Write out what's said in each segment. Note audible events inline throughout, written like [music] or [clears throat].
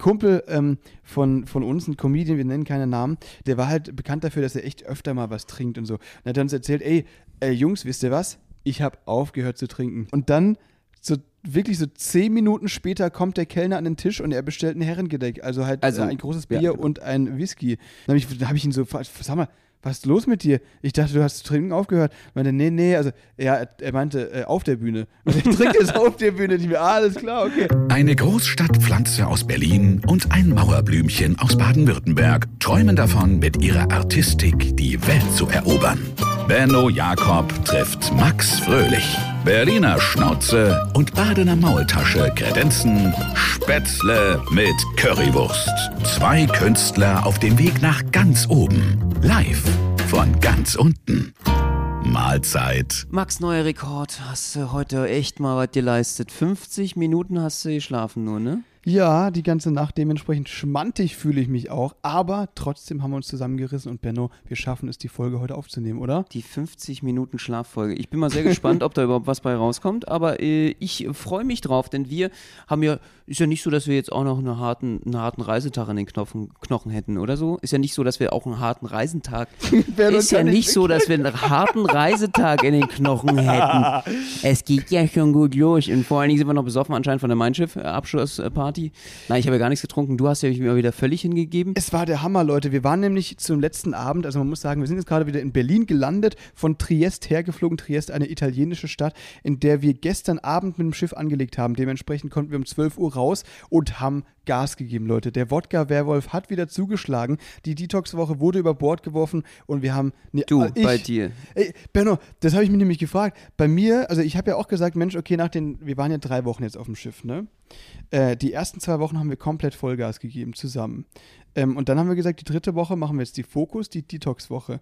Kumpel ähm, von, von uns, ein Comedian, wir nennen keine Namen, der war halt bekannt dafür, dass er echt öfter mal was trinkt und so. Und er hat uns erzählt, ey, ey Jungs, wisst ihr was? Ich habe aufgehört zu trinken. Und dann so wirklich so zehn Minuten später kommt der Kellner an den Tisch und er bestellt ein Herrengedeck, also halt Also, äh, ein großes Bier ja. und ein Whisky. Dann habe ich, hab ich ihn so, sag mal, was ist los mit dir? Ich dachte, du hast zu trinken aufgehört. Ich meinte, nee, nee, also ja, er, meinte äh, auf der Bühne. [laughs] Und ich trinke jetzt auf der Bühne. Ich mir, ah, alles klar, okay. Eine Großstadtpflanze aus Berlin und ein Mauerblümchen aus Baden-Württemberg träumen davon, mit ihrer Artistik die Welt zu erobern. Benno Jakob trifft Max Fröhlich. Berliner Schnauze und Badener Maultasche kredenzen Spätzle mit Currywurst. Zwei Künstler auf dem Weg nach ganz oben. Live von ganz unten. Mahlzeit. Max, neuer Rekord. Hast du heute echt mal was geleistet. 50 Minuten hast du geschlafen nur, ne? Ja, die ganze Nacht dementsprechend schmantig fühle ich mich auch. Aber trotzdem haben wir uns zusammengerissen und Benno, wir schaffen es, die Folge heute aufzunehmen, oder? Die 50 Minuten Schlaffolge. Ich bin mal sehr gespannt, ob da überhaupt was bei rauskommt. Aber äh, ich freue mich drauf, denn wir haben ja, ist ja nicht so, dass wir jetzt auch noch einen harten, einen harten Reisetag an den Knochen, Knochen hätten oder so. Ist ja nicht so, dass wir auch einen harten Reisetag. [laughs] Benno ist ja nicht so, dass wir einen harten Reisetag in den Knochen hätten. [laughs] Es geht ja schon gut los. Und vor allen Dingen sind wir noch besoffen anscheinend von der Mein Schiff-Abschlussparty. Nein, ich habe ja gar nichts getrunken. Du hast ja mich immer wieder völlig hingegeben. Es war der Hammer, Leute. Wir waren nämlich zum letzten Abend, also man muss sagen, wir sind jetzt gerade wieder in Berlin gelandet, von Triest hergeflogen. Triest, eine italienische Stadt, in der wir gestern Abend mit dem Schiff angelegt haben. Dementsprechend konnten wir um 12 Uhr raus und haben Gas gegeben, Leute. Der Wodka-Werwolf hat wieder zugeschlagen. Die Detox-Woche wurde über Bord geworfen und wir haben. Nee, Du, äh, ich, bei dir. Ey, Benno, das habe ich mich nämlich gefragt. Bei mir, also ich habe ja auch gesagt, Mensch, okay, nach den, wir waren ja drei Wochen jetzt auf dem Schiff, ne? Äh, die ersten zwei Wochen haben wir komplett Vollgas gegeben zusammen. Ähm, und dann haben wir gesagt, die dritte Woche machen wir jetzt die Fokus, die Detox-Woche,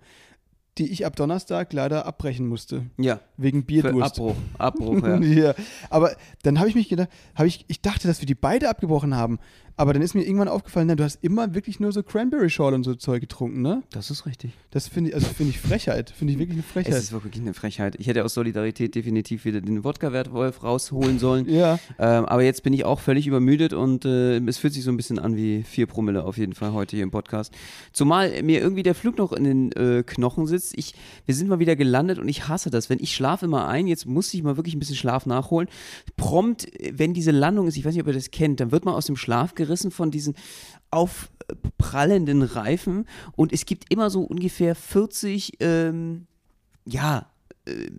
die ich ab Donnerstag leider abbrechen musste. Ja. Wegen Für Bierdurst. Abbruch. Abbruch, ja. [laughs] ja. Aber dann habe ich mich gedacht, habe ich, ich dachte, dass wir die beide abgebrochen haben. Aber dann ist mir irgendwann aufgefallen, na, du hast immer wirklich nur so Cranberry Schorle und so Zeug getrunken, ne? Das ist richtig. Das finde ich, also finde ich Frechheit. Finde ich wirklich eine Frechheit. Es ist wirklich eine Frechheit. Ich hätte aus Solidarität definitiv wieder den Wodka-Wertwolf rausholen sollen. ja. Ähm, aber jetzt bin ich auch völlig übermüdet und äh, es fühlt sich so ein bisschen an wie vier Promille auf jeden Fall heute hier im Podcast. Zumal mir irgendwie der Flug noch in den äh, Knochen sitzt. Ich, wir sind mal wieder gelandet und ich hasse das. Wenn ich schlafe immer ein, jetzt muss ich mal wirklich ein bisschen Schlaf nachholen. Prompt, wenn diese Landung ist, ich weiß nicht, ob ihr das kennt, dann wird man aus dem Schlaf gerissen von diesen aufprallenden Reifen. Und es gibt immer so ungefähr 40, ähm, ja,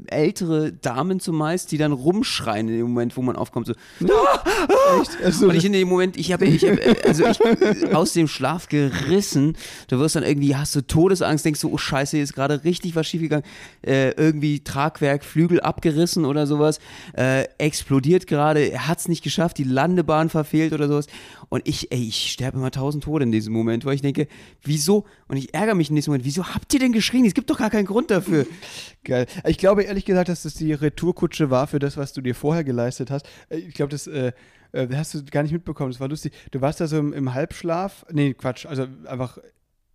ältere Damen zumeist, die dann rumschreien in dem Moment, wo man aufkommt. So, Echt? Also, und ich in dem Moment, ich habe, ich hab, äh, also ich [laughs] äh, aus dem Schlaf gerissen. Du wirst dann irgendwie, hast du Todesangst, denkst du, oh Scheiße, hier ist gerade richtig was schiefgegangen. Äh, irgendwie Tragwerk, Flügel abgerissen oder sowas. Äh, explodiert gerade, er hat es nicht geschafft, die Landebahn verfehlt oder sowas. Und ich, ey, ich sterbe immer tausend Tode in diesem Moment, weil ich denke, wieso? Und ich ärgere mich in diesem Moment, wieso habt ihr denn geschrien? Es gibt doch gar keinen Grund dafür. Geil. Ich glaube ehrlich gesagt, dass das die Retourkutsche war für das, was du dir vorher geleistet hast. Äh, Ich glaube, das äh, äh, hast du gar nicht mitbekommen. Das war lustig. Du warst da so im, im Halbschlaf. Nee, Quatsch. Also einfach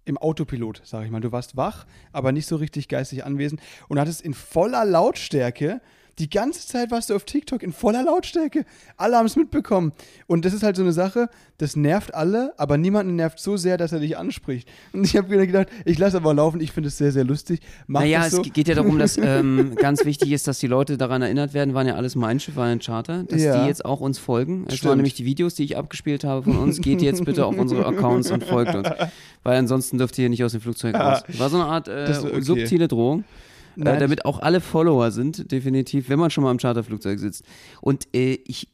im Autopilot, sag ich mal. Du warst wach, aber nicht so richtig geistig anwesend und hattest in voller Lautstärke. Die ganze Zeit warst du auf TikTok in voller Lautstärke. Alle haben es mitbekommen. Und das ist halt so eine Sache, das nervt alle, aber niemanden nervt so sehr, dass er dich anspricht. Und ich habe mir gedacht, ich lasse aber laufen. Ich finde es sehr, sehr lustig. Mach Naja, so. es geht ja darum, dass [laughs] ähm, ganz wichtig ist, dass die Leute daran erinnert werden, waren ja alles Mein Schiff, war ein Charter, dass Ja. die jetzt auch uns folgen. Es Stimmt. waren nämlich die Videos, die ich abgespielt habe von uns. Geht jetzt bitte auf unsere Accounts und folgt uns. Weil ansonsten dürft ihr nicht aus dem Flugzeug raus. [laughs] War so eine Art äh, okay. subtile Drohung. Äh, damit auch alle Follower sind, definitiv, wenn man schon mal im Charterflugzeug sitzt. Und äh, ich,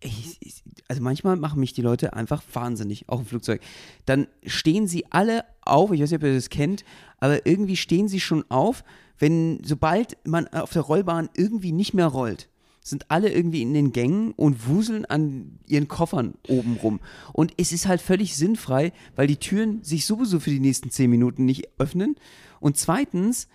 ich, ich, also manchmal machen mich die Leute einfach wahnsinnig, auch im Flugzeug. Dann stehen sie alle auf, ich weiß nicht, ob ihr das kennt, aber irgendwie stehen sie schon auf, wenn, sobald man auf der Rollbahn irgendwie nicht mehr rollt sind alle irgendwie in den Gängen und wuseln an ihren Koffern oben rum. Und es ist halt völlig sinnfrei, weil die Türen sich sowieso für die nächsten zehn Minuten nicht öffnen. Und zweitens,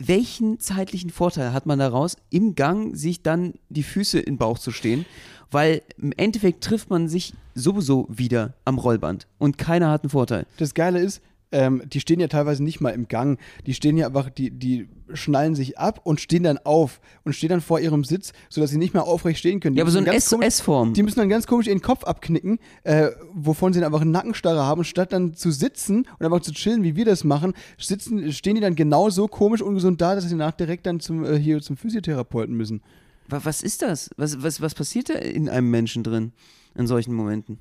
welchen zeitlichen Vorteil hat man daraus, im Gang sich dann die Füße in den Bauch zu stehen? Weil im Endeffekt trifft man sich sowieso wieder am Rollband und keiner hat einen Vorteil. Das Geile ist, ähm, die stehen ja teilweise nicht mal im Gang. Die stehen ja einfach, die, die schnallen sich ab und stehen dann auf und stehen dann vor ihrem Sitz, sodass sie nicht mehr aufrecht stehen können. Die Ja, aber so ein S-Form. Die müssen dann ganz komisch ihren Kopf abknicken, äh, wovon sie dann einfach einen Nackenstarre haben. Und statt dann zu sitzen und einfach zu chillen, wie wir das machen, sitzen, stehen die dann genauso komisch ungesund da, dass sie nach direkt dann zum, äh, hier zum Physiotherapeuten müssen. Wa- Was ist das? Was, was, was passiert da in einem Menschen drin in solchen Momenten?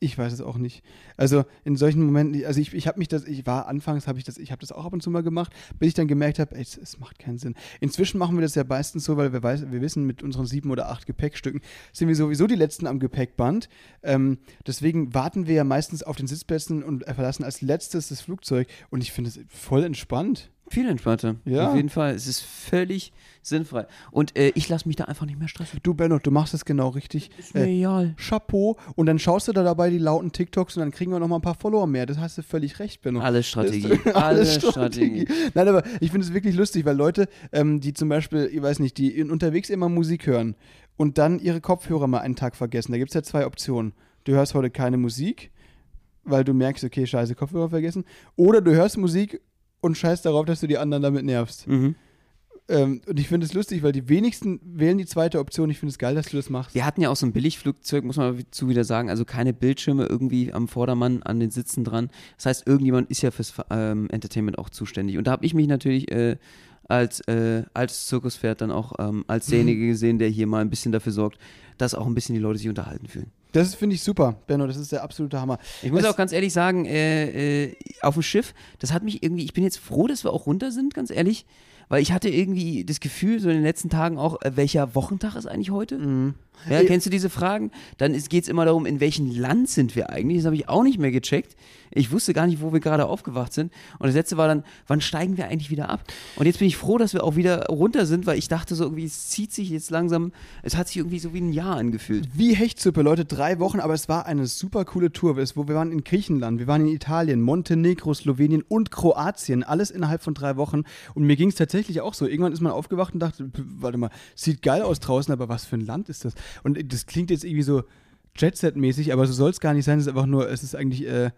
Ich weiß es auch nicht. Also in solchen Momenten, also ich, ich habe mich das, ich war anfangs, habe ich das, ich habe das auch ab und zu mal gemacht, bis ich dann gemerkt habe, es, es macht keinen Sinn. Inzwischen machen wir das ja meistens so, weil wir, weiß, wir wissen, mit unseren sieben oder acht Gepäckstücken sind wir sowieso die letzten am Gepäckband. Ähm, deswegen warten wir ja meistens auf den Sitzplätzen und verlassen als letztes das Flugzeug. Und ich finde es voll entspannt. Viel entspannter. Ja. Auf jeden Fall. Es ist völlig sinnfrei. Und äh, ich lasse mich da einfach nicht mehr stressen. Du, Benno, du machst es genau richtig. Ist mir Äh, egal. Chapeau. Und dann schaust du da dabei die lauten TikToks und dann kriegen wir noch mal ein paar Follower mehr. Das hast du völlig recht, Benno. Alles Strategie. Das- [laughs] Alles alles Strategie. Nein, aber ich finde es wirklich lustig, weil Leute, ähm, die zum Beispiel, ich weiß nicht, die unterwegs immer Musik hören und dann ihre Kopfhörer mal einen Tag vergessen. Da gibt es ja zwei Optionen. Du hörst heute keine Musik, weil du merkst, okay, scheiße, Kopfhörer vergessen. Oder du hörst Musik und scheißt darauf, dass du die anderen damit nervst. Mhm. Ähm, und ich finde es lustig, weil die wenigsten wählen die zweite Option. Ich finde es geil, dass du das machst. Wir hatten ja auch so ein Billigflugzeug, muss man dazu wieder sagen, also keine Bildschirme irgendwie am Vordermann an den Sitzen dran. Das heißt, irgendjemand ist ja fürs ähm, Entertainment auch zuständig. Und da habe ich mich natürlich äh, als, äh, als Zirkuspferd dann auch ähm, als [laughs] derjenige gesehen, der hier mal ein bisschen dafür sorgt, dass auch ein bisschen die Leute sich unterhalten fühlen. Das finde ich super, Benno. Das ist der absolute Hammer. Ich muss Es- auch ganz ehrlich sagen, äh, äh, auf dem Schiff, das hat mich irgendwie, ich bin jetzt froh, dass wir auch runter sind, ganz ehrlich, weil ich hatte irgendwie das Gefühl, so in den letzten Tagen auch, äh, welcher Wochentag ist eigentlich heute? Ja, Ey. kennst du diese Fragen? Dann geht es immer darum, in welchem Land sind wir eigentlich? Das habe ich auch nicht mehr gecheckt. Ich wusste gar nicht, wo wir gerade aufgewacht sind. Und das letzte war dann, wann steigen wir eigentlich wieder ab? Und jetzt bin ich froh, dass wir auch wieder runter sind, weil ich dachte so irgendwie, es zieht sich jetzt langsam, es hat sich irgendwie so wie ein Jahr angefühlt. Wie Hechtsuppe, Leute, drei Wochen, aber es war eine super coole Tour. Wir waren in Griechenland, wir waren in Italien, Montenegro, Slowenien und Kroatien, alles innerhalb von drei Wochen. Und mir ging es tatsächlich auch so. Irgendwann ist man aufgewacht und dachte, warte mal, sieht geil aus draußen, aber was für ein Land ist das? Und das klingt jetzt irgendwie so Jet-Set-mäßig, aber so soll es gar nicht sein. Es ist einfach nur, es ist eigentlich, äh,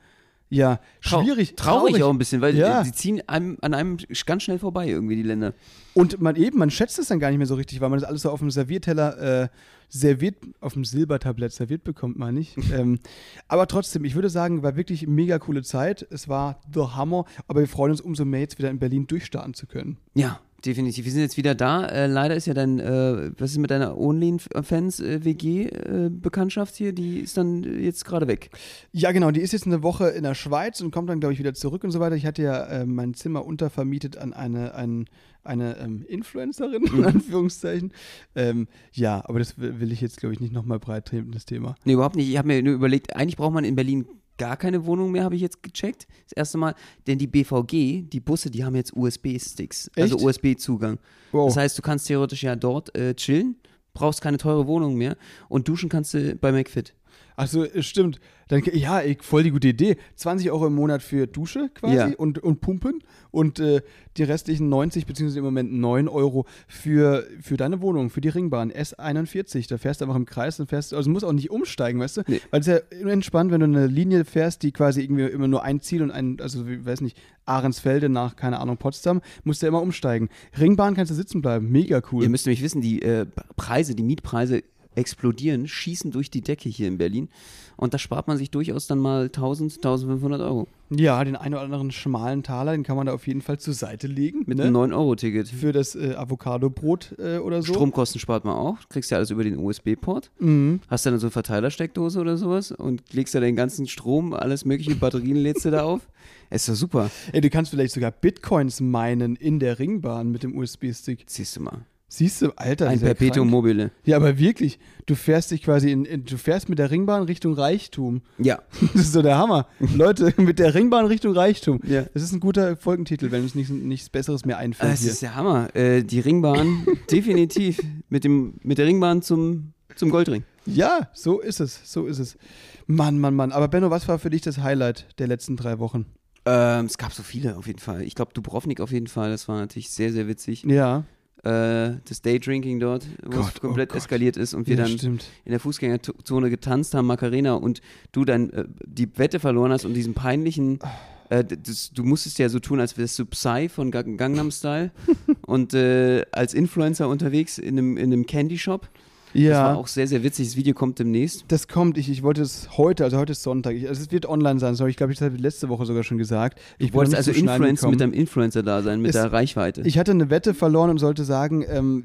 ja, schwierig. Traurig, auch ein bisschen, weil Ja. sie ziehen einem, an einem ganz schnell vorbei, irgendwie, die Länder. Und man eben, man schätzt es dann gar nicht mehr so richtig, weil man das alles so auf dem Servierteller äh, serviert, auf dem Silbertablett serviert bekommt, meine ich. [laughs] ähm, aber trotzdem, ich würde sagen, war wirklich eine mega coole Zeit. Es war the Hammer, aber wir freuen uns umso mehr, jetzt wieder in Berlin durchstarten zu können. Ja, definitiv. Wir sind jetzt wieder da. Äh, leider ist ja dein, äh, was ist mit deiner OnlyFans-WG-Bekanntschaft hier? Die ist dann äh, jetzt gerade weg. Ja, genau, die ist jetzt eine Woche in der Schweiz und kommt dann, glaube ich, wieder zurück und so weiter. Ich hatte ja äh, mein Zimmer untervermietet an eine, ein, eine ähm, Influencerin, in Anführungszeichen. Ähm, ja, aber das will will ich jetzt, glaube ich, nicht nochmal breit treten, das Thema. Nee, überhaupt nicht. Ich habe mir nur überlegt, eigentlich braucht man in Berlin gar keine Wohnung mehr, habe ich jetzt gecheckt. Das erste Mal. Denn die BVG, die Busse, die haben jetzt USB-Sticks. Also? USB-Zugang. Wow. Das heißt, du kannst theoretisch ja dort äh, chillen, brauchst keine teure Wohnung mehr und duschen kannst du bei McFit. Achso, stimmt. Dann, ja, ey, voll die gute Idee. 20 Euro im Monat für Dusche quasi Ja. und, und Pumpen und äh, die restlichen 90 beziehungsweise im Moment 9 Euro für, für deine Wohnung, für die Ringbahn S41. Da fährst du einfach im Kreis und fährst, also musst auch nicht umsteigen, weißt du? Nee. Weil es ist ja entspannt, wenn du eine Linie fährst, die quasi irgendwie immer nur ein Ziel und ein, also ich weiß nicht, Ahrensfelde nach, keine Ahnung, Potsdam, musst du immer umsteigen. Ringbahn kannst du sitzen bleiben, mega cool. Ihr müsst nämlich wissen, die äh, Preise, die Mietpreise explodieren, schießen durch die Decke hier in Berlin. Und da spart man sich durchaus dann mal 1000, 1500 Euro. Ja, den einen oder anderen schmalen Taler, den kann man da auf jeden Fall zur Seite legen. Mit ne? einem 9-Euro-Ticket. für das äh, Avocado-Brot äh, oder so. Stromkosten spart man auch. Kriegst ja alles über den USB-Port. Mhm. Hast dann so eine Verteilersteckdose oder sowas und legst da den ganzen Strom, alles mögliche, Batterien lädst du da auf. [laughs] Ist doch super. Ey, du kannst vielleicht sogar Bitcoins meinen in der Ringbahn mit dem USB-Stick. Siehst du mal. Siehst du, Alter, Ein Perpetuum krank. mobile. Ja, aber wirklich, du fährst dich quasi in, in, du fährst mit der Ringbahn Richtung Reichtum. Ja. [laughs] Das ist so der Hammer. Leute, [laughs] mit der Ringbahn Richtung Reichtum. Ja. Das ist ein guter Folgentitel, wenn uns nichts, nichts Besseres mehr einfällt Das hier. ist der Hammer. Äh, die Ringbahn, [laughs] definitiv. Mit, dem, mit der Ringbahn zum, zum Goldring. Ja, so ist es, so ist es. Mann, Mann, Mann. Aber Benno, was war für dich das Highlight der letzten drei Wochen? Ähm, es gab so viele auf jeden Fall. Ich glaube, Dubrovnik auf jeden Fall. Das war natürlich sehr, sehr witzig. Ja, das Daydrinking dort, wo Gott, es komplett oh eskaliert ist und wir ja dann stimmt. in der Fußgängerzone getanzt haben, Macarena, und du dann äh, die Wette verloren hast und diesen peinlichen Äh, das, du musstest ja so tun, als wärst du Psy von Ga- Gangnam Style [laughs] und äh, als Influencer unterwegs in einem, in einem Candy Shop. Das Ja. war auch sehr, sehr witzig. Das Video kommt demnächst. Das kommt, ich, ich wollte es heute, also heute ist Sonntag, ich, also es wird online sein, sorry, ich glaube, ich habe letzte Woche sogar schon gesagt. Ich noch also zum Influencer mit deinem Influencer da sein, mit Es- der Reichweite. Ich hatte eine Wette verloren und sollte sagen, ähm,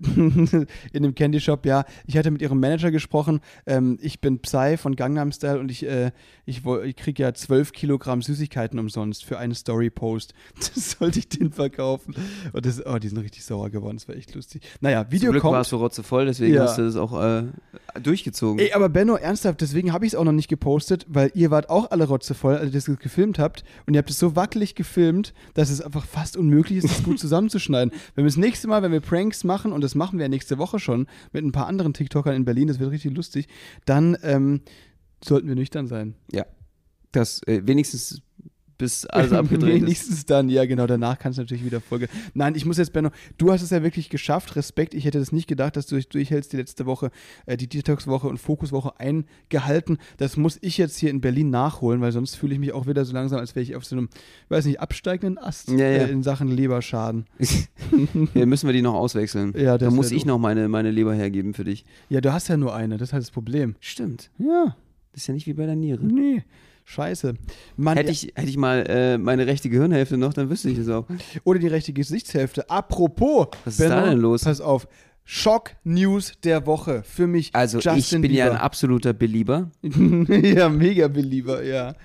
[laughs] in dem Candy Shop, ja, ich hatte mit ihrem Manager gesprochen, ähm, ich bin Psy von Gangnam Style und ich, äh, ich, ich kriege ja 12 Kilogramm Süßigkeiten umsonst für einen Story-Post. [laughs] Das sollte ich den verkaufen. Und das, oh, die sind richtig sauer geworden, das war echt lustig. Naja, Zum Video Glück kommt. warst du rotzevoll, deswegen Ja. hast du das auch äh, durchgezogen. Ey, aber Benno, ernsthaft, deswegen habe ich es auch noch nicht gepostet, weil ihr wart auch alle rotzevoll, als ihr das gefilmt habt. Und ihr habt es so wackelig gefilmt, dass es einfach fast unmöglich ist, das gut [laughs] zusammenzuschneiden. Wenn wir das nächste Mal, wenn wir Pranks machen, und das machen wir ja nächste Woche schon mit ein paar anderen TikTokern in Berlin, das wird richtig lustig, dann ähm, sollten wir nüchtern sein. ja. Das äh, wenigstens bis alles [laughs] abgedreht ist. Wenigstens dann, ja genau, danach kannst du natürlich wieder Folge. Nein, ich muss jetzt, Benno, du hast es ja wirklich geschafft, Respekt, ich hätte das nicht gedacht, dass du dich durchhältst die letzte Woche, äh, die Detox-Woche und Fokus-Woche eingehalten. Das muss ich jetzt hier in Berlin nachholen, weil sonst fühle ich mich auch wieder so langsam, als wäre ich auf so einem, weiß nicht, absteigenden Ast Ja, ja. Äh, in Sachen Leberschaden. [laughs] ja, müssen wir die noch auswechseln. Ja, da muss ich noch meine, meine Leber hergeben für dich. Ja, du hast ja nur eine, das ist halt das Problem. Stimmt. Ja, Das ist ja nicht wie bei der Niere. nee, scheiße. Mann, Hätte ich, hätte ich mal äh, meine rechte Gehirnhälfte noch, dann wüsste ich das auch. Oder die rechte Gesichtshälfte. Apropos, Was ist da denn los? Pass auf. Schock-News der Woche. Für mich Also Justin ich bin Bieber. ja ein absoluter Belieber. [laughs] ja, mega Belieber, ja.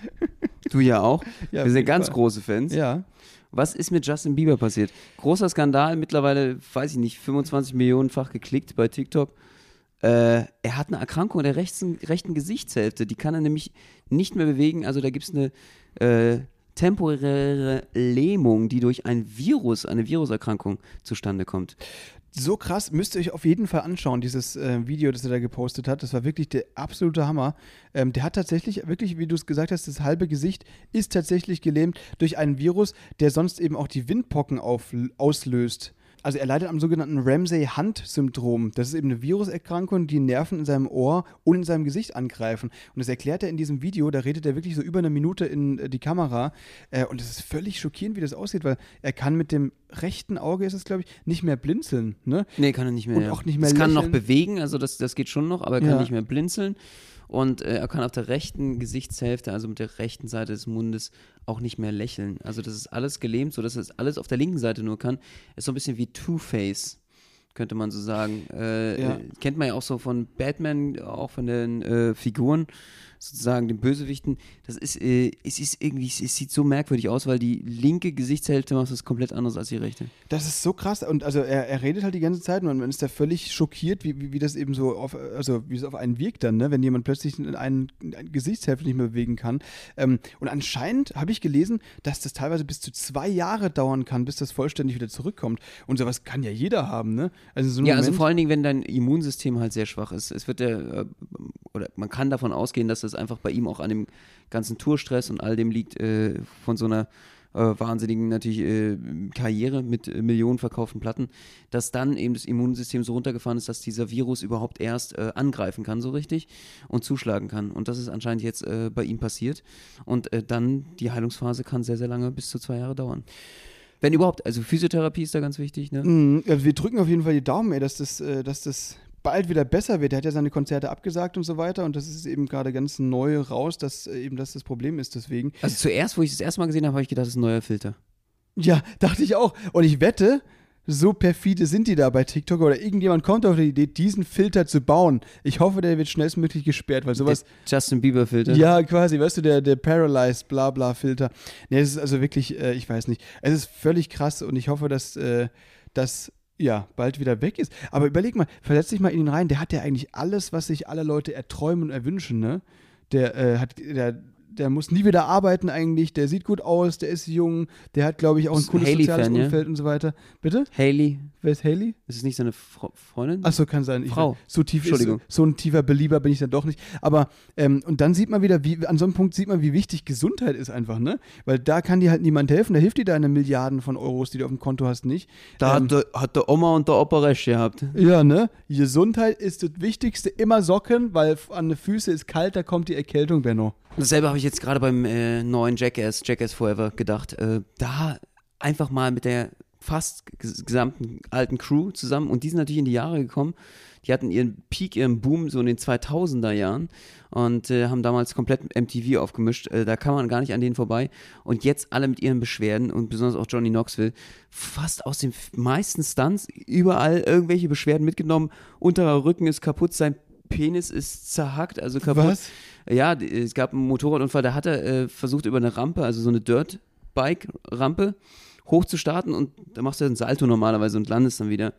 Du ja auch. Ja, wir sind ganz Fall. große Fans. Ja. Was ist mit Justin Bieber passiert? Großer Skandal, mittlerweile, weiß ich nicht, 25 Millionenfach geklickt bei TikTok. Äh, er hat eine Erkrankung der rechten, rechten Gesichtshälfte. Die kann er nämlich nicht mehr bewegen. Also da gibt es eine äh, temporäre Lähmung, die durch ein Virus, eine Viruserkrankung zustande kommt. So krass, müsst ihr euch auf jeden Fall anschauen, dieses äh, Video, das er da gepostet hat. Das war wirklich der absolute Hammer. Ähm, der hat tatsächlich, wirklich, wie du es gesagt hast, das halbe Gesicht ist tatsächlich gelähmt durch einen Virus, der sonst eben auch die Windpocken auf, auslöst. Also er leidet am sogenannten Ramsay-Hunt-Syndrom. Das ist eben eine Viruserkrankung, die Nerven in seinem Ohr und in seinem Gesicht angreifen. Und das erklärt er in diesem Video, da redet er wirklich so über eine Minute in äh, die Kamera. Äh, und es ist völlig schockierend, wie das aussieht, weil er kann mit dem rechten Auge, ist es glaube ich, nicht mehr blinzeln. Ne? Nee, kann er nicht mehr. Und ja. auch nicht mehr Das kann noch bewegen, also das, das geht schon noch, aber er kann Ja. nicht mehr blinzeln. Und äh, er kann auf der rechten Gesichtshälfte, also mit der rechten Seite des Mundes, auch nicht mehr lächeln. Also das ist alles gelähmt, sodass er es alles auf der linken Seite nur kann. Ist so ein bisschen wie Two-Face, könnte man so sagen. Äh, Ja. kennt man ja auch so von Batman, auch von den äh, Figuren, sozusagen den Bösewichten. Das ist, äh, es ist irgendwie, es sieht so merkwürdig aus, weil die linke Gesichtshälfte macht das komplett anders als die rechte. Das ist so krass. Und also er, er redet halt die ganze Zeit und man ist da völlig schockiert, wie, wie, wie das eben so auf, also wie es auf einen wirkt dann, ne? wenn jemand plötzlich einen, einen Gesichtshälfte nicht mehr bewegen kann. Ähm, und anscheinend habe ich gelesen, dass das teilweise bis zu zwei Jahre dauern kann, bis das vollständig wieder zurückkommt. Und sowas kann ja jeder haben, ne? Also so Ja, also Moment- vor allen Dingen, wenn dein Immunsystem halt sehr schwach ist. Es wird ja, äh, oder man kann davon ausgehen, dass das einfach bei ihm auch an dem ganzen Tourstress und all dem liegt, äh, von so einer äh, wahnsinnigen natürlich äh, Karriere mit äh, Millionen verkauften Platten, dass dann eben das Immunsystem so runtergefahren ist, dass dieser Virus überhaupt erst äh, angreifen kann, so richtig, und zuschlagen kann. Und das ist anscheinend jetzt äh, bei ihm passiert. Und äh, dann die Heilungsphase kann sehr, sehr lange, bis zu zwei Jahre dauern. Wenn überhaupt, also Physiotherapie ist da ganz wichtig, ne? Mhm, also wir drücken auf jeden Fall die Daumen, ey, dass das, dass das bald wieder besser wird. Er hat ja seine Konzerte abgesagt und so weiter und das ist eben gerade ganz neu raus, dass äh, eben das das Problem ist deswegen. Also zuerst, wo ich das erste Mal gesehen habe, habe ich gedacht, das ist ein neuer Filter. Ja, [laughs] dachte ich auch. Und ich wette, so perfide sind die da bei TikTok oder irgendjemand kommt auf die Idee, diesen Filter zu bauen. Ich hoffe, der wird schnellstmöglich gesperrt, weil sowas. Der Justin Bieber Filter. Ja, quasi, weißt du, der, der Paralyzed Blabla Filter. Nee, es ist also wirklich, äh, ich weiß nicht. Es ist völlig krass und ich hoffe, dass äh, das ja bald wieder weg ist. Aber überleg mal, versetz dich mal in ihn rein, der hat ja eigentlich alles, was sich alle Leute erträumen und erwünschen, ne? Der äh, hat, der, der muss nie wieder arbeiten eigentlich, der sieht gut aus, der ist jung, der hat, glaube ich, auch ein Ist cooles Hailey-Fan, soziales ja? Umfeld und so weiter. Bitte? Haley, Wer ist Haley? ist es nicht seine Fre Freundin? Achso, kann sein. Ich, Frau. So tief ist, Entschuldigung. so ein tiefer Belieber bin ich dann doch nicht. Aber, ähm, und dann sieht man wieder, wie, an so einem Punkt sieht man, wie wichtig Gesundheit ist einfach, ne? Weil da kann dir halt niemand helfen, da hilft dir deine Milliarden von Euros, die du auf dem Konto hast, nicht. da Ähm, hat, der, hat der Oma und der Opa recht gehabt. ja, ne? Gesundheit ist das Wichtigste. Immer Socken, weil an den Füßen ist kalt, da kommt die Erkältung, Benno. Dasselbe habe ich jetzt gerade beim äh, neuen Jackass, Jackass Forever gedacht. Äh, da einfach mal mit der fast ges- gesamten alten Crew zusammen und die sind natürlich in die Jahre gekommen. Die hatten ihren Peak, ihren Boom so in den 2000er Jahren und äh, haben damals komplett MTV aufgemischt. Äh, da kann man gar nicht an denen vorbei. Und jetzt alle mit ihren Beschwerden und besonders auch Johnny Knoxville fast aus den meisten Stunts überall irgendwelche Beschwerden mitgenommen. Unterer Rücken ist kaputt, sein Penis ist zerhackt, also kaputt. Was? Ja, es gab einen Motorradunfall, da hat er äh, versucht über eine Rampe, also so eine Dirt-Bike-Rampe, hochzustarten und da machst du ein Salto normalerweise und landest dann wieder.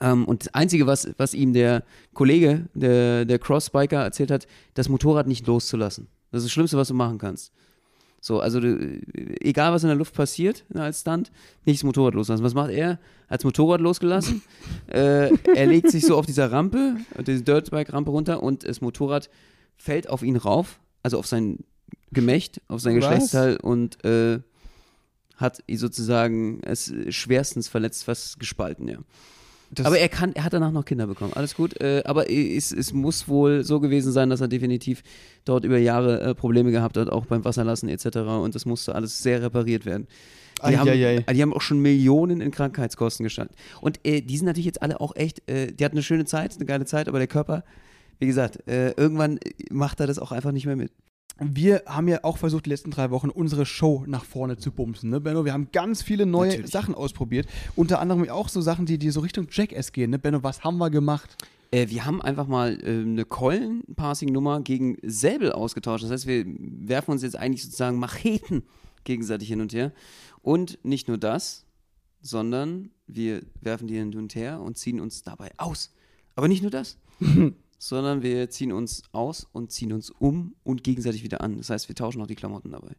Ähm, und das Einzige, was, was ihm der Kollege, der, der Crossbiker erzählt hat, das Motorrad nicht loszulassen. Das ist das Schlimmste, was du machen kannst. So, also du, egal was in der Luft passiert ne, als Stunt, nicht das Motorrad loslassen. Was macht er? Als Motorrad losgelassen. [laughs] äh, er legt sich so auf dieser Rampe, diese Dirtbike-Rampe runter und das Motorrad fällt auf ihn rauf, also auf sein Gemächt, auf sein? Geschlechtsteil und äh, hat sozusagen es schwerstens verletzt, fast gespalten, ja. Das, aber er kann, er hat danach noch Kinder bekommen, alles gut. Äh, aber es, es muss wohl so gewesen sein, dass er definitiv dort über Jahre äh, Probleme gehabt hat, auch beim Wasserlassen etc. Und das musste alles sehr repariert werden. Die, haben, Eieiei. die haben auch schon Millionen in Krankheitskosten gestanden. Und äh, die sind natürlich jetzt alle auch echt, äh, die hatten eine schöne Zeit, eine geile Zeit, aber der Körper, wie gesagt, äh, irgendwann macht er das auch einfach nicht mehr mit. wir haben ja auch versucht, die letzten drei Wochen unsere Show nach vorne zu bumsen, ne, Benno? Wir haben ganz viele neue Natürlich. Sachen ausprobiert. Unter anderem auch so Sachen, die, die so Richtung Jackass gehen, ne? Benno, was haben wir gemacht? Äh, wir haben einfach mal äh, eine Keulen-Passing-Nummer gegen Säbel ausgetauscht. Das heißt, wir werfen uns jetzt eigentlich sozusagen Macheten gegenseitig hin und her. Und nicht nur das, sondern wir werfen die hin und her und ziehen uns dabei aus. Aber nicht nur das, [laughs] sondern wir ziehen uns aus und ziehen uns um und gegenseitig wieder an. Das heißt, wir tauschen auch die Klamotten dabei.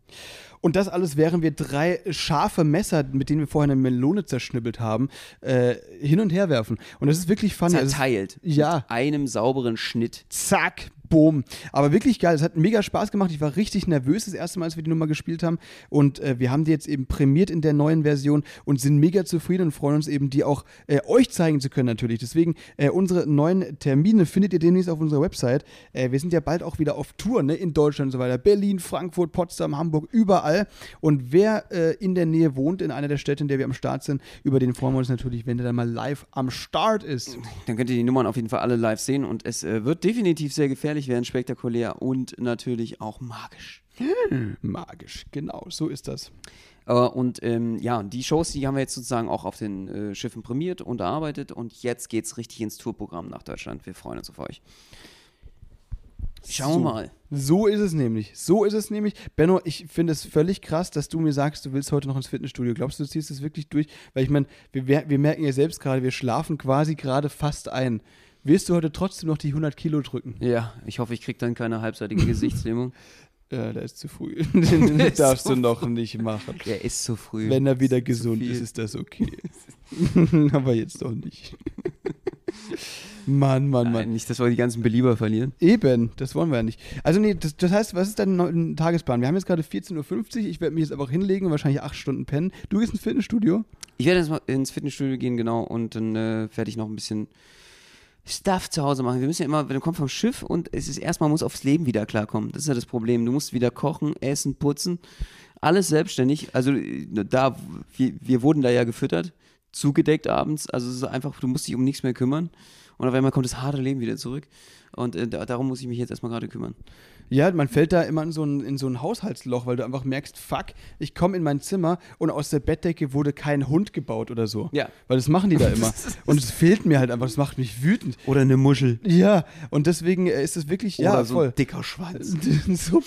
Und das alles, während wir drei scharfe Messer, mit denen wir vorher eine Melone zerschnibbelt haben, äh, hin und her werfen. Und das ist wirklich funny. Also Zerteilt. Ja. Mit einem sauberen Schnitt. zack, boom. Aber wirklich geil. Es hat mega Spaß gemacht. Ich war richtig nervös das erste Mal, als wir die Nummer gespielt haben. Und äh, wir haben die jetzt eben prämiert in der neuen Version und sind mega zufrieden und freuen uns eben, die auch äh, euch zeigen zu können natürlich. Deswegen, äh, unsere neuen Termine findet ihr demnächst auf unserer Website. Äh, wir sind ja bald auch wieder auf Tour ne, in Deutschland und so weiter. Berlin, Frankfurt, Potsdam, Hamburg, überall. Und wer äh, in der Nähe wohnt, in einer der Städte, in der wir am Start sind, über den freuen wir uns natürlich, wenn der dann mal live am Start ist. Dann könnt ihr die Nummern auf jeden Fall alle live sehen und es äh, wird definitiv sehr gefährlich werden, spektakulär und natürlich auch magisch. Magisch, genau, so ist das. Äh, und ähm, ja, die Shows, die haben wir jetzt sozusagen auch auf den äh, Schiffen prämiert und erarbeitet und jetzt geht's richtig ins Tourprogramm nach Deutschland. Wir freuen uns auf euch. Schauen wir So. mal. So ist es nämlich. So ist es nämlich. Benno, ich finde es völlig krass, dass du mir sagst, du willst heute noch ins Fitnessstudio. Glaubst du, du ziehst es wirklich durch? Weil ich meine, wir wir merken ja selbst gerade, wir schlafen quasi gerade fast ein. Wirst du heute trotzdem noch die 100 Kilo drücken? Ja, ich hoffe, ich kriege dann keine halbseitige [laughs] Gesichtslähmung. Ja, da ist zu früh. [laughs] Den darfst so du noch nicht machen. Der ist zu früh. Wenn er wieder Ist gesund ist, ist das okay. [laughs] Aber jetzt doch nicht. Mann, Mann, Nein, Mann. nicht, dass wir die ganzen Belieber verlieren. Eben, das wollen wir ja nicht. Also nee, das, das heißt, was ist dein Tagesplan? Wir haben jetzt gerade 14.50 Uhr, ich werde mich jetzt einfach hinlegen und wahrscheinlich acht Stunden pennen. Du gehst ins Fitnessstudio? Ich werde jetzt mal ins Fitnessstudio gehen, genau, und dann äh, werde ich noch ein bisschen Stuff zu Hause machen. Wir müssen ja immer, wenn du kommst vom Schiff und es ist erstmal, muss aufs Leben wieder klarkommen. Das ist ja das Problem. Du musst wieder kochen, essen, putzen, alles selbstständig. Also äh, da, wir, wir wurden da ja gefüttert, zugedeckt abends. Also es ist einfach, du musst dich um nichts mehr kümmern. Und auf einmal kommt das harte Leben wieder zurück. Und äh, da, darum muss ich mich jetzt erstmal gerade kümmern. Ja, man fällt da immer in so ein, in so ein Haushaltsloch, weil du einfach merkst, fuck, ich komme in mein Zimmer und aus der Bettdecke wurde kein Hund gebaut oder so. Ja. Weil das machen die da [laughs] immer. und es fehlt mir halt einfach, das macht mich wütend. Oder eine Muschel. Ja, und deswegen äh, ist es wirklich, ja, Oder so voll. ein dicker Schwanz. [laughs] so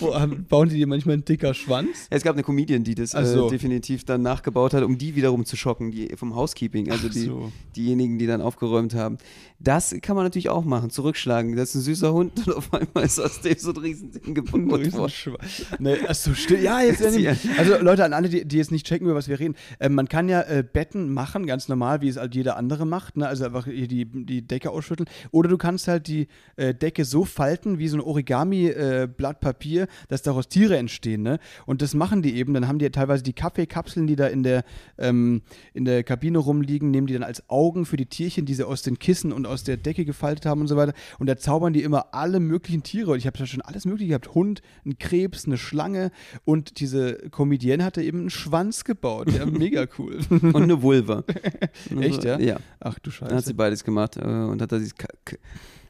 bauen die dir manchmal einen dicker Schwanz? Es gab eine Comedian, die das Ach so. äh, definitiv dann nachgebaut hat, um die wiederum zu schocken, die vom Housekeeping, also die, so. diejenigen, die dann aufgeräumt haben. Das kann man natürlich auch machen, zurückschlagen. Das ist ein süßer Hund [laughs] und auf einmal ist aus dem so ein Riesending gebaut worden. Nee, achso, stimmt. Ja, jetzt [laughs] Ja. Also Leute, an alle, die, die jetzt nicht checken, über was wir reden. Äh, man kann ja äh, Betten machen, ganz normal, wie es halt jeder andere macht. Ne? Also einfach hier die, die Decke ausschütteln. Oder du kannst halt die äh, Decke so falten, wie so ein Origami-Blatt Papier, dass daraus Tiere entstehen. Ne? Und das machen die eben. Dann haben die teilweise die Kaffeekapseln, die da in der, ähm, in der Kabine rumliegen, nehmen die dann als Augen für die Tierchen, die sie aus den Kissen und aus der Decke gefaltet haben und so weiter. Und da zaubern die immer alle möglichen Tiere. Und ich habe da schon alles Mögliche Flugtier gehabt. Hund, ein Krebs, eine Schlange und diese Comedienne hatte eben einen Schwanz gebaut. Ja, [laughs] mega cool. Und eine Vulva. [laughs] Echt, ja? Ja. Ach du Dann hat sie Scheiße. beides gemacht äh, und hat da diese, Ka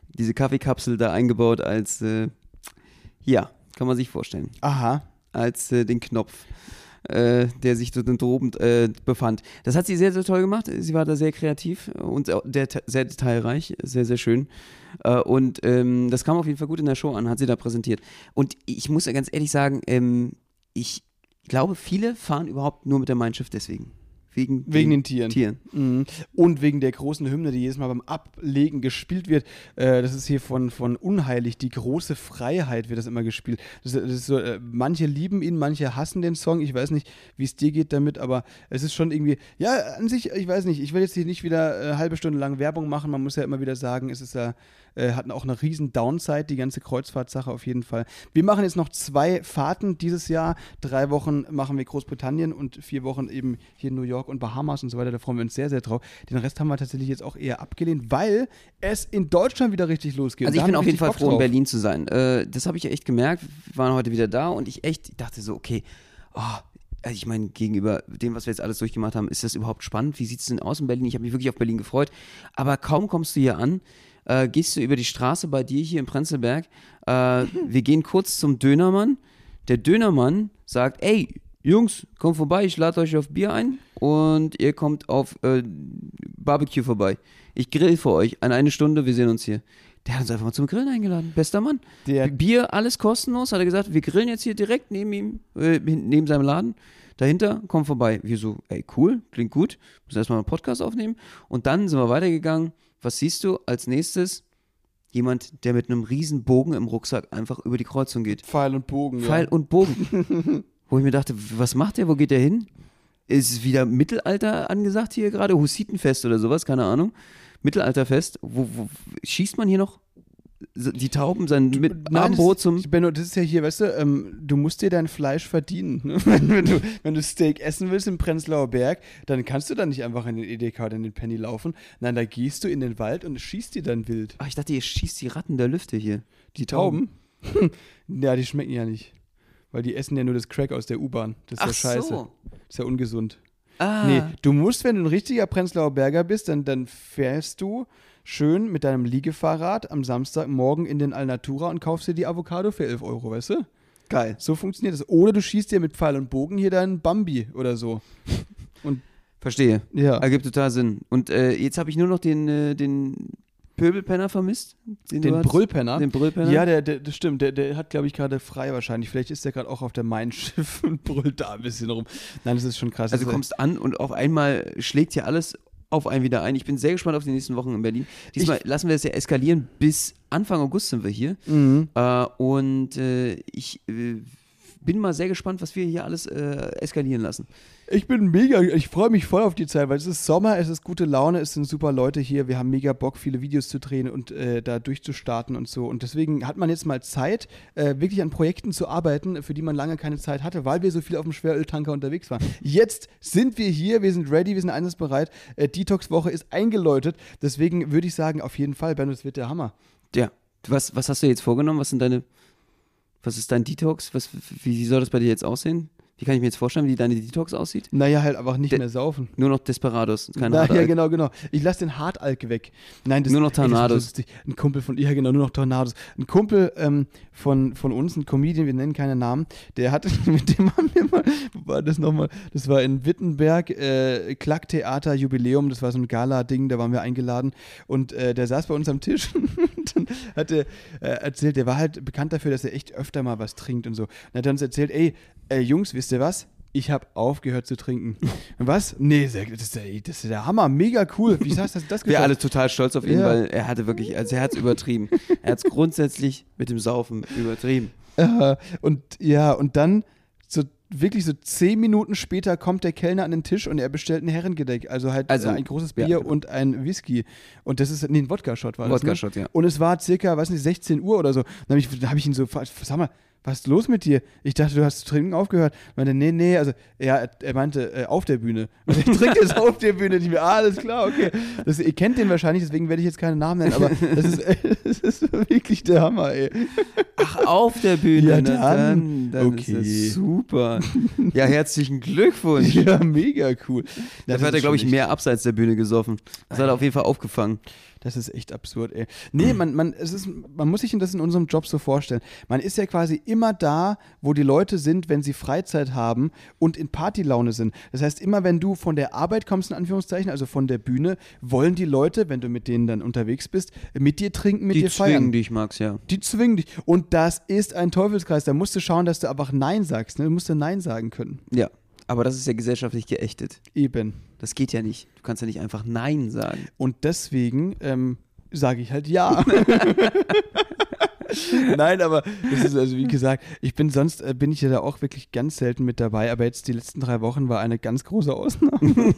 diese Kaffeekapsel da eingebaut als, äh, ja, kann man sich vorstellen, Aha. als äh, den Knopf, äh, der sich dort droben äh, befand. Das hat sie sehr, sehr toll gemacht. Sie war da sehr kreativ und der, sehr detailreich, sehr, sehr schön. Äh, und ähm, das kam auf jeden Fall gut in der Show an, hat sie da präsentiert. Und ich muss ja ganz ehrlich sagen, ähm, ich glaube, viele fahren überhaupt nur mit der Mein Schiff deswegen. Wegen, Wegen den Tieren. Tieren. Mhm. Und wegen der großen Hymne, die jedes Mal beim Ablegen gespielt wird. Äh, das ist hier von, von Unheilig, die große Freiheit wird das immer gespielt. Das, das ist so, äh, manche lieben ihn, manche hassen den Song. Ich weiß nicht, wie es dir geht damit, aber es ist schon irgendwie, ja, an sich, ich weiß nicht, ich will jetzt hier nicht wieder äh, halbe Stunde lang Werbung machen. Man muss ja immer wieder sagen, es ist ja, äh, hat auch eine riesen Downside, die ganze Kreuzfahrtsache auf jeden Fall. Wir machen jetzt noch zwei Fahrten dieses Jahr. Drei Wochen machen wir Großbritannien und vier Wochen eben hier New York und Bahamas und so weiter. Da freuen wir uns sehr, sehr drauf. Den Rest haben wir tatsächlich jetzt auch eher abgelehnt, weil es in Deutschland wieder richtig losgeht. Also ich bin auf jeden Fall froh, Bock in drauf. Berlin zu sein. Äh, das habe ich ja echt gemerkt. Wir waren heute wieder da und ich echt ich dachte so, okay, oh, also ich meine, gegenüber dem, was wir jetzt alles durchgemacht haben, ist das überhaupt spannend? Wie sieht es denn aus in Berlin? Ich habe mich wirklich auf Berlin gefreut. Aber kaum kommst du hier an, äh, gehst du über die Straße bei dir hier in Prenzlberg. Äh, wir gehen kurz zum Dönermann. Der Dönermann sagt, ey, Jungs, kommt vorbei, ich lade euch auf Bier ein und ihr kommt auf äh, Barbecue vorbei. Ich grill für euch an eine Stunde, wir sehen uns hier. Der hat uns einfach mal zum Grillen eingeladen. Bester Mann. Der- Bier, alles kostenlos, hat er gesagt. Wir grillen jetzt hier direkt neben ihm, äh, neben seinem Laden. Dahinter, komm vorbei. Wir so, ey, cool, klingt gut. Müssen erstmal einen Podcast aufnehmen. Und dann sind wir weitergegangen. Was siehst du als nächstes? Jemand, der mit einem riesen Bogen im Rucksack einfach über die Kreuzung geht. Pfeil und Bogen. Pfeil und Bogen. [laughs] Wo ich mir dachte, was macht der? Wo geht der hin? Ist wieder Mittelalter angesagt hier gerade? Hussitenfest oder sowas? Keine Ahnung. Mittelalterfest. Wo, wo schießt man hier noch die Tauben sein mit Nein, Abendbrot das, zum. Benno, das ist ja hier, weißt du, ähm, du musst dir dein Fleisch verdienen. Ne? [laughs] Wenn, wenn, du, wenn du Steak essen willst im Prenzlauer Berg, dann kannst du da nicht einfach in den Edeka oder in den Penny laufen. Nein, da gehst du in den Wald und schießt dir dann wild. Ach, ich dachte, ihr schießt die Ratten der Lüfte hier. Die Tauben? [laughs] ja, die schmecken ja nicht. Weil die essen ja nur das Crack aus der U-Bahn. Das ist ja Ach scheiße. so. Das ist ja ungesund. Ah. Nee, du musst, wenn du ein richtiger Prenzlauer Berger bist, dann, dann fährst du schön mit deinem Liegefahrrad am Samstagmorgen in den Alnatura und kaufst dir die Avocado für 11 Euro, weißt du? Geil. So funktioniert das. Oder du schießt dir mit Pfeil und Bogen hier deinen Bambi oder so. [laughs] Verstehe. Ja. Ergibt total Sinn. Und äh, jetzt habe ich nur noch den, äh, den Pöbelpenner vermisst. Den hast. Brüllpenner? Den Brüllpenner. Ja, der, der, das stimmt. Der, der hat, glaube ich, gerade frei wahrscheinlich. Vielleicht ist der gerade auch auf der Main-Schiff und [laughs] brüllt da ein bisschen rum. Nein, das ist schon krass. Also du kommst an und auf einmal schlägt hier alles auf einen wieder ein. Ich bin sehr gespannt auf die nächsten Wochen in Berlin. Diesmal lassen wir es ja eskalieren. Bis Anfang August sind wir hier. Mhm. Äh, und äh, ich äh, bin mal sehr gespannt, was wir hier alles äh, eskalieren lassen. Ich bin mega, ich freue mich voll auf die Zeit, weil es ist Sommer, es ist gute Laune, es sind super Leute hier, wir haben mega Bock, viele Videos zu drehen und äh, da durchzustarten und so. Und deswegen hat man jetzt mal Zeit, äh, wirklich an Projekten zu arbeiten, für die man lange keine Zeit hatte, weil wir so viel auf dem Schweröltanker unterwegs waren. Jetzt sind wir hier, wir sind ready, wir sind einsatzbereit. Äh, Detox-Woche ist eingeläutet, deswegen würde ich sagen, auf jeden Fall, Benno, das wird der Hammer. Ja. Was, was hast du jetzt vorgenommen? Was sind deine. Was ist dein Detox? Was, wie soll das bei dir jetzt aussehen? Wie kann ich mir jetzt vorstellen, wie deine Detox aussieht? Naja, halt einfach nicht Der- mehr saufen. Nur noch Desperados, keine Na, ja, genau, genau. Ich lasse den Hartalk weg. Nein, das, Nur noch ey, Tornados. lustig. Ein Kumpel von, ja genau, nur noch Tornados. Ein Kumpel ähm, von, von uns, ein Comedian, wir nennen keine Namen, der hat, [laughs] mit dem haben wir mal, wo war das nochmal? Das war in Wittenberg, äh, Klacktheater Jubiläum, das war so ein Gala-Ding, da waren wir eingeladen und äh, der saß bei uns am Tisch [laughs] und dann hat er äh, erzählt, der war halt bekannt dafür, dass er echt öfter mal was trinkt und so. Und hat er uns erzählt, ey, äh, Jungs, wisst ihr was? Ich habe aufgehört zu trinken. Was? Nee, das ist, der, das ist der Hammer, mega cool. Wie hast du das [laughs] Wir geschafft? alle total stolz auf ihn, Ja. weil er hatte wirklich, also er hat es übertrieben. er hat es grundsätzlich mit dem Saufen übertrieben. Äh, und ja, und dann so wirklich so zehn Minuten später kommt der Kellner an den Tisch und er bestellt ein Herrengedeck. Also halt Also, äh, ein großes ja. Bier und ein Whisky. Und das ist, nee, ein Wodka-Shot war das. Wodka-Shot, ne? ja. Und es war circa, weiß nicht, 16 Uhr oder so. Dann habe ich, hab ich ihn so, sag mal, was ist los mit dir? Ich dachte, du hast zu trinken aufgehört. Ich meinte, nee, nee, also, ja, er, meinte, äh, auf der Bühne. Und [laughs] ich trinke jetzt auf der Bühne. Ich mir, ah, alles klar, okay. Das, ihr kennt den wahrscheinlich, deswegen werde ich jetzt keinen Namen nennen, aber das ist, äh, [laughs] das ist wirklich der Hammer, ey. Ach, auf der Bühne. Ja, na dann. dann Okay. ist das super. [laughs] Ja, herzlichen Glückwunsch. Ja, mega cool. Dafür hat er, glaube ich, mehr abseits der Bühne gesoffen. Das hat er auf jeden Fall aufgefangen. Das ist echt absurd, ey. Nee, man, man, es ist, man muss sich das in unserem Job so vorstellen. Man ist ja quasi immer da, wo die Leute sind, wenn sie Freizeit haben und in Partylaune sind. Das heißt, immer wenn du von der Arbeit kommst, in Anführungszeichen, also von der Bühne, wollen die Leute, wenn du mit denen dann unterwegs bist, mit dir trinken, mit Die dir feiern. zwingen dich, Max, ja. Die zwingen dich. Und das ist ein Teufelskreis. Da musst du schauen, dass du einfach Nein sagst. Ne? Du musst ja Nein sagen können. Ja. Aber das ist ja gesellschaftlich geächtet. Eben. Das geht ja nicht. Du kannst ja nicht einfach Nein sagen. Und deswegen ähm, sage ich halt ja. [laughs] [laughs] Nein, aber das ist also wie gesagt, ich bin sonst äh, bin ich ja da auch wirklich ganz selten mit dabei, aber jetzt die letzten drei Wochen war eine ganz große Ausnahme. [laughs]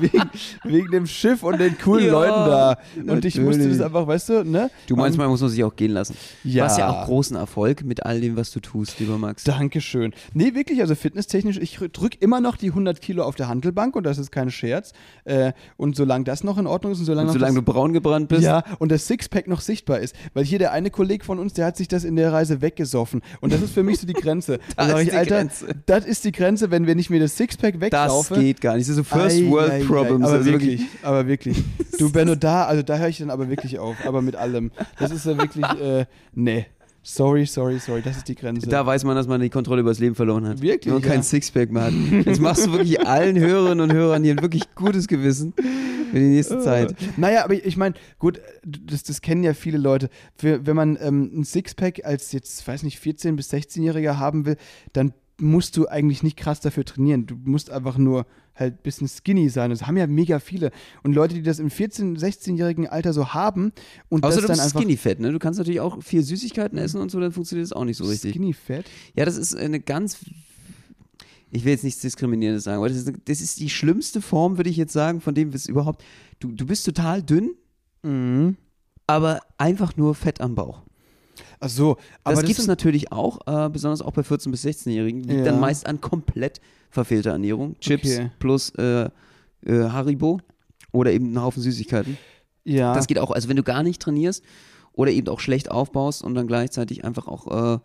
wegen, wegen dem Schiff und den coolen Ja, Leuten da. Und ich musste natürlich. das einfach, weißt du, ne? Du manchmal muss man sich auch gehen lassen. Ja. Du hast ja auch großen Erfolg mit all dem, was du tust, lieber Max. Dankeschön. Nee, wirklich, also fitnesstechnisch, ich drücke immer noch die 100 Kilo auf der Handelbank und das ist kein Scherz. Äh, und solange das noch in Ordnung ist und solange Und solange du braun gebrannt bist, Ja, und das Sixpack noch sichtbar ist. Weil hier der eine Kollege von uns, der hat sich das in der Reise weggesoffen. Und das ist für mich so die Grenze. [laughs] Da ist ich, die Alter, Grenze. das ist die Grenze, wenn wir nicht mehr das Sixpack das weglaufen. geht gar nicht. Das ist so First Ei, World ei, ei. Problems. Aber also wirklich, aber wirklich. [laughs] Du, Benno, da, also da höre ich dann aber wirklich auf. Aber mit allem. Das ist ja wirklich, äh, nee. Sorry, sorry, sorry. Das ist die Grenze. Da weiß man, dass man die Kontrolle über das Leben verloren hat. Wirklich, man ja. kein Sixpack mehr hat. Jetzt machst du wirklich allen Hörerinnen und Hörern hier ein wirklich gutes Gewissen für die nächste Zeit. Naja, aber ich meine, gut, das, das kennen ja viele Leute. Für, wenn man ähm, ein Sixpack als jetzt, weiß nicht, 14- bis 16-Jähriger haben will, dann musst du eigentlich nicht krass dafür trainieren. Du musst einfach nur halt ein bisschen skinny sein. Das haben ja mega viele. Und Leute, die das im 14-, 16-jährigen Alter so haben und Außer das du dann bist einfach Skinny Fett, ne? Du kannst natürlich auch viel Süßigkeiten essen und so, dann funktioniert das auch nicht so richtig. Skinny Fat. Ja, das ist eine ganz. Ich will jetzt nichts Diskriminierendes sagen, aber das ist, das ist die schlimmste Form, würde ich jetzt sagen, von dem es überhaupt. Du, du bist total dünn, Mhm. aber einfach nur Fett am Bauch. Ach so, aber das das gibt es natürlich auch, äh, besonders auch bei 14- bis 16-Jährigen. Liegt Ja. dann meist an komplett verfehlter Ernährung. Chips Okay. plus äh, äh, Haribo oder eben einen Haufen Süßigkeiten. Ja. Das geht auch, also wenn du gar nicht trainierst oder eben auch schlecht aufbaust und dann gleichzeitig einfach auch äh,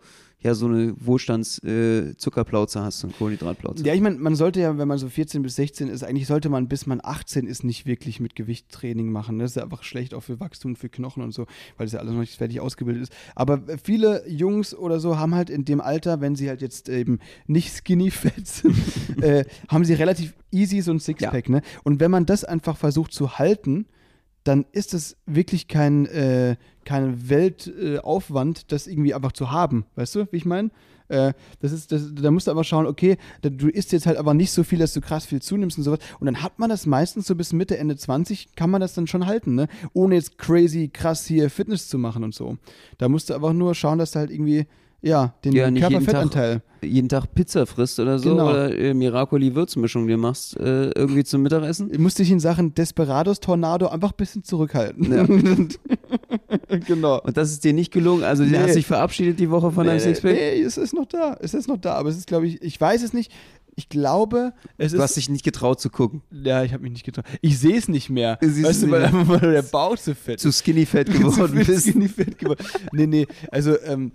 ja so eine Wohlstands-Zuckerplauze hast, so eine Kohlenhydratplauze. Ja, ich meine, man sollte ja, wenn man so 14 bis 16 ist, eigentlich sollte man, bis man 18 ist, nicht wirklich mit Gewichttraining machen. Das ist ja einfach schlecht auch für Wachstum, für Knochen und so, weil das ja alles noch nicht fertig ausgebildet ist. Aber viele Jungs oder so haben halt in dem Alter, wenn sie halt jetzt eben nicht skinny fett sind, [laughs] äh, haben sie relativ easy so ein Sixpack, ne? Und wenn man das einfach versucht zu halten, dann ist es wirklich kein, äh, kein Weltaufwand, äh, das irgendwie einfach zu haben. Weißt du, wie ich meine? Äh, das ist, das, da musst du aber schauen, okay, da, du isst jetzt halt aber nicht so viel, dass du krass viel zunimmst und sowas. Und dann hat man das meistens so bis Mitte, Ende 20, kann man das dann schon halten, ne? Ohne jetzt crazy krass hier Fitness zu machen und so. Da musst du einfach nur schauen, dass du halt irgendwie, ja, den Ja, nicht jeden Tag Körperfettanteil. jeden Tag Pizza frisst oder so Genau. oder äh, Miracoli-Würzmischung dir machst, äh, irgendwie zum Mittagessen. Du musst dich in Sachen Desperados Tornado einfach ein bisschen zurückhalten. Ja. [laughs] genau. Und das ist dir nicht gelungen, also du Nee. hast dich verabschiedet die Woche von deinem nee, Sixpack. nee, es ist noch da. Es ist noch da, aber es ist, glaube ich, ich weiß es nicht. Ich glaube, es Du ist. hast dich nicht getraut zu gucken. ja, ich habe mich nicht getraut. Ich sehe es nicht mehr. Du siehst weißt du, weil einfach mal der Bauch zu fett Zu skinny fett [laughs] geworden zu bist. skinny fett geworden. Nee, nee, also, ähm,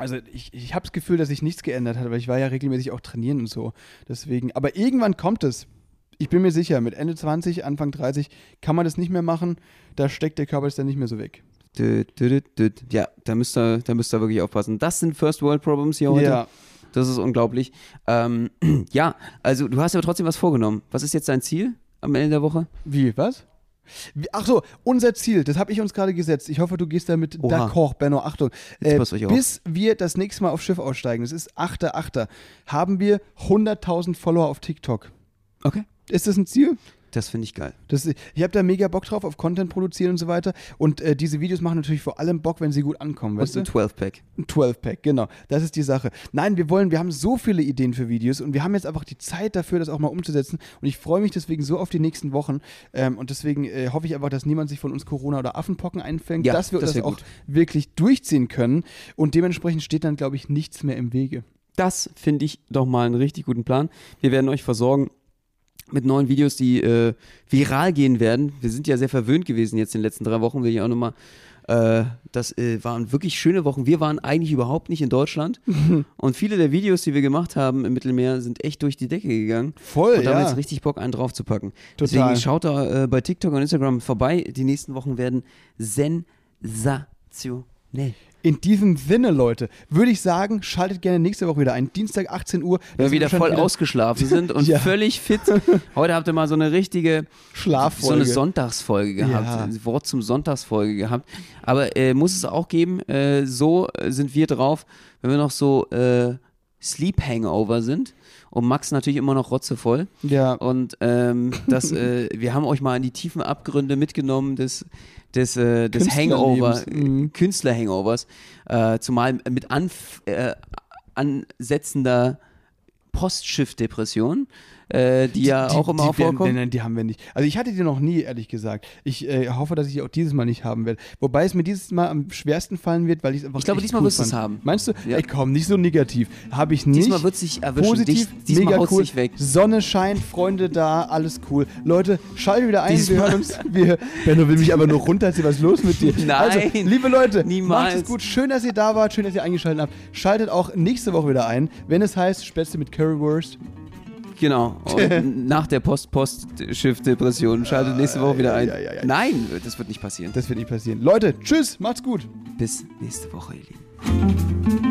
also ich, ich habe das Gefühl, dass sich nichts geändert hat, weil ich war ja regelmäßig auch trainieren und so. Deswegen, aber irgendwann kommt es. Ich bin mir sicher, mit Ende 20, Anfang 30 kann man das nicht mehr machen. Da steckt der Körper jetzt dann nicht mehr so weg. Dü, dü, dü. Ja, da müsst ihr, da müsst ihr wirklich aufpassen. Das sind First World Problems hier heute. Ja. Das ist unglaublich. Ähm, [clears throat] ja, also du hast aber trotzdem was vorgenommen. Was ist jetzt dein Ziel am Ende der Woche? Wie, was? Ach so, unser Ziel, das habe ich uns gerade gesetzt. Ich hoffe, du gehst damit Oha. d'accord, Benno. Achtung. Äh, auf. bis wir das nächste Mal aufs Schiff aussteigen, das ist 8.8., haben wir 100.000 Follower auf TikTok. Okay. Ist das ein Ziel? Das finde ich geil. Das, ich habe da mega Bock drauf, auf Content produzieren und so weiter. Und äh, diese Videos machen natürlich vor allem Bock, wenn sie gut ankommen, weißt Und du? ein 12-Pack. Ein 12-Pack, genau. Das ist die Sache. Nein, wir wollen, wir haben so viele Ideen für Videos und wir haben jetzt einfach die Zeit dafür, das auch mal umzusetzen. Und ich freue mich deswegen so auf die nächsten Wochen. Ähm, und deswegen äh, hoffe ich einfach, dass niemand sich von uns Corona oder Affenpocken einfängt, Ja, dass wir das das, auch gut. wirklich durchziehen können. Und dementsprechend steht dann, glaube ich, nichts mehr im Wege. Das finde ich doch mal einen richtig guten Plan. Wir werden euch versorgen mit neuen Videos, die äh, viral gehen werden. Wir sind ja sehr verwöhnt gewesen jetzt in den letzten drei Wochen, will ich auch nochmal. Äh, das äh, waren wirklich schöne Wochen. Wir waren eigentlich überhaupt nicht in Deutschland. [laughs] Und viele der Videos, die wir gemacht haben im Mittelmeer, sind echt durch die Decke gegangen. Voll, Und da haben wir jetzt richtig Bock, einen draufzupacken. Total. Deswegen schaut da äh, bei TikTok und Instagram vorbei. Die nächsten Wochen werden sensationell. In diesem Sinne, Leute, würde ich sagen, schaltet gerne nächste Woche wieder ein. Dienstag 18 Uhr. Weil wir wieder voll wahrscheinlich ausgeschlafen sind [laughs] und Ja. völlig fit. Heute habt ihr mal so eine richtige Schlaffolge. so eine Sonntagsfolge gehabt, Ja. ein Wort zum Sonntagsfolge gehabt. Aber äh, muss es auch geben, äh, so äh, sind wir drauf, wenn wir noch so äh, Sleep Hangover sind und Max natürlich immer noch rotzevoll. Ja. Und ähm, das, äh, [laughs] wir haben euch mal in die tiefen Abgründe mitgenommen des, des, äh, des Hangover, Künstlerlebens. Mhm. Künstler-Hangovers, äh, zumal mit anf äh, ansetzender Postschiff-Depression, äh, die, ja auch immer die, werden- vorkommt. Nein, nein, die haben wir nicht. Also ich hatte die noch nie, ehrlich gesagt. Ich äh, hoffe, dass ich die auch dieses Mal nicht haben werde. Wobei es mir dieses Mal am schwersten fallen wird, weil ich es einfach Ich glaube, diesmal cool wirst du es haben. Meinst du? Ja. Ey, komm, nicht so negativ. Habe ich nicht. Diesmal wird sich erwischen. Positiv, Dich, diesmal mega cool. dich weg. Sonne scheint, Freunde da, alles cool. Leute, schaltet wieder ein. Diesmal- Wir hören [laughs] uns. Wir, Benno will mich aber nur runterziehen. Was ist los mit dir? Nein, also, liebe Leute, niemals. macht es gut. Schön, dass ihr da wart. Schön, dass ihr eingeschaltet habt. Schaltet auch nächste Woche wieder ein, wenn es heißt Spätzle mit Currywurst. Genau. [laughs] Und nach der Post-Post-Schiff-Depression schaltet nächste Woche wieder ein. ja, ja, ja. Nein, das wird nicht passieren. Das wird nicht passieren. Leute, tschüss, macht's gut. Bis nächste Woche, ihr Lieben.